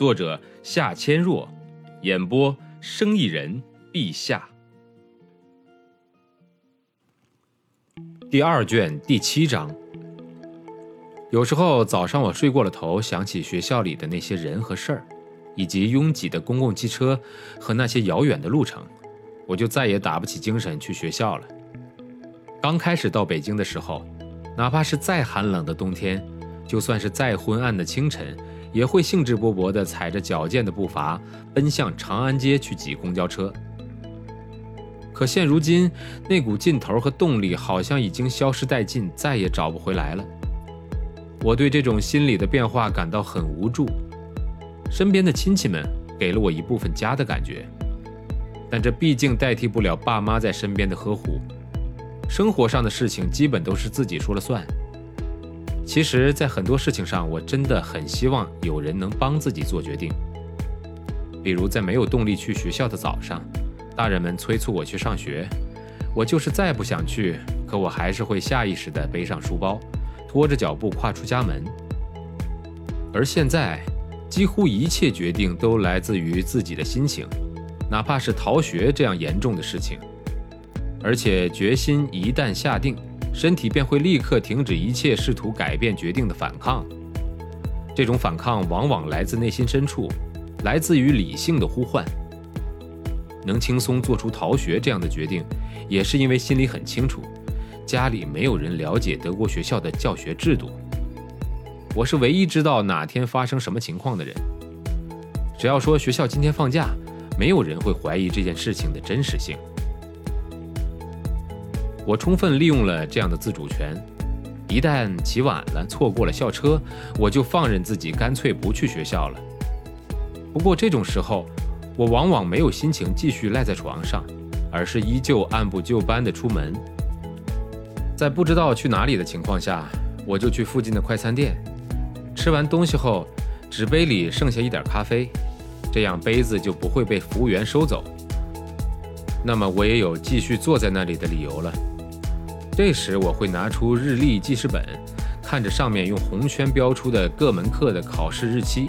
作者夏千若，演播生意人陛下。第二卷第七章。有时候早上我睡过了头，想起学校里的那些人和事儿，以及拥挤的公共汽车和那些遥远的路程，我就再也打不起精神去学校了。刚开始到北京的时候，哪怕是再寒冷的冬天，就算是再昏暗的清晨。也会兴致勃勃地踩着矫健的步伐奔向长安街去挤公交车。可现如今，那股劲头和动力好像已经消失殆尽，再也找不回来了。我对这种心理的变化感到很无助。身边的亲戚们给了我一部分家的感觉，但这毕竟代替不了爸妈在身边的呵护。生活上的事情基本都是自己说了算。其实，在很多事情上，我真的很希望有人能帮自己做决定。比如，在没有动力去学校的早上，大人们催促我去上学，我就是再不想去，可我还是会下意识地背上书包，拖着脚步跨出家门。而现在，几乎一切决定都来自于自己的心情，哪怕是逃学这样严重的事情，而且决心一旦下定。身体便会立刻停止一切试图改变决定的反抗。这种反抗往往来自内心深处，来自于理性的呼唤。能轻松做出逃学这样的决定，也是因为心里很清楚，家里没有人了解德国学校的教学制度。我是唯一知道哪天发生什么情况的人。只要说学校今天放假，没有人会怀疑这件事情的真实性。我充分利用了这样的自主权，一旦起晚了，错过了校车，我就放任自己，干脆不去学校了。不过这种时候，我往往没有心情继续赖在床上，而是依旧按部就班地出门。在不知道去哪里的情况下，我就去附近的快餐店，吃完东西后，纸杯里剩下一点咖啡，这样杯子就不会被服务员收走。那么我也有继续坐在那里的理由了。这时我会拿出日历记事本，看着上面用红圈标出的各门课的考试日期，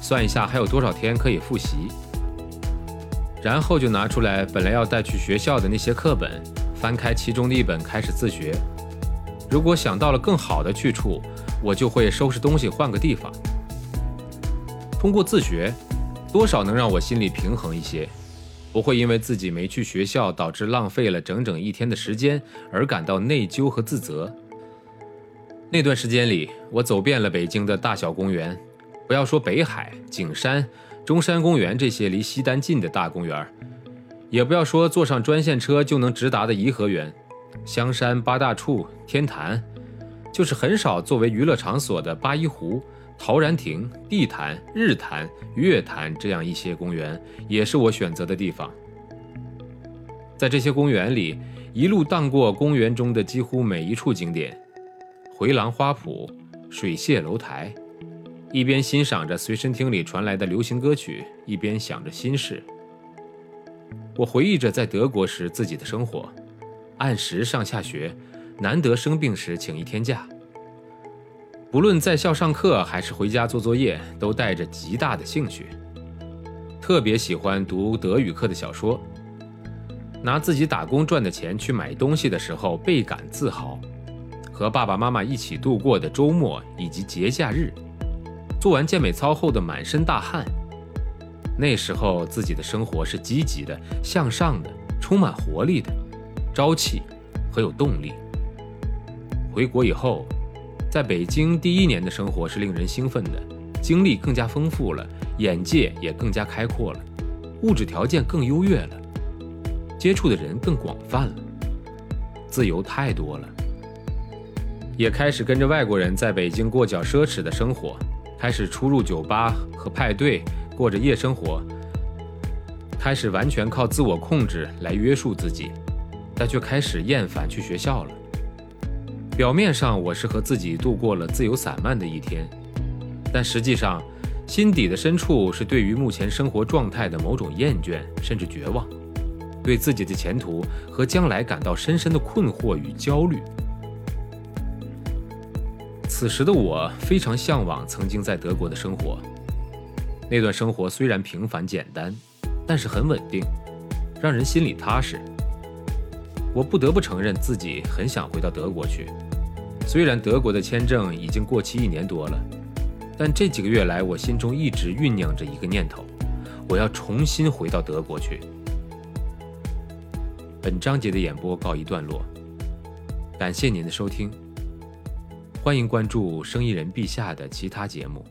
算一下还有多少天可以复习，然后就拿出来本来要带去学校的那些课本，翻开其中的一本开始自学。如果想到了更好的去处，我就会收拾东西换个地方。通过自学，多少能让我心里平衡一些。不会因为自己没去学校导致浪费了整整一天的时间而感到内疚和自责。那段时间里，我走遍了北京的大小公园，不要说北海、景山、中山公园这些离西单近的大公园，也不要说坐上专线车就能直达的颐和园、香山八大处、天坛，就是很少作为娱乐场所的八一湖。陶然亭、地坛、日坛、月坛这样一些公园，也是我选择的地方。在这些公园里，一路荡过公园中的几乎每一处景点：回廊花圃、水榭楼台，一边欣赏着随身听里传来的流行歌曲，一边想着心事。我回忆着在德国时自己的生活，按时上下学，难得生病时请一天假。不论在校上课还是回家做作业，都带着极大的兴趣。特别喜欢读德语课的小说，拿自己打工赚的钱去买东西的时候倍感自豪。和爸爸妈妈一起度过的周末以及节假日，做完健美操后的满身大汗，那时候自己的生活是积极的、向上的、充满活力的、朝气和有动力。回国以后。在北京第一年的生活是令人兴奋的，经历更加丰富了，眼界也更加开阔了，物质条件更优越了，接触的人更广泛了，自由太多了，也开始跟着外国人在北京过较奢侈的生活，开始出入酒吧和派对，过着夜生活，开始完全靠自我控制来约束自己，但却开始厌烦去学校了。表面上我是和自己度过了自由散漫的一天，但实际上，心底的深处是对于目前生活状态的某种厌倦，甚至绝望，对自己的前途和将来感到深深的困惑与焦虑。此时的我非常向往曾经在德国的生活，那段生活虽然平凡简单，但是很稳定，让人心里踏实。我不得不承认自己很想回到德国去，虽然德国的签证已经过期一年多了，但这几个月来我心中一直酝酿着一个念头：我要重新回到德国去。本章节的演播告一段落，感谢您的收听。欢迎关注生意人陛下的其他节目。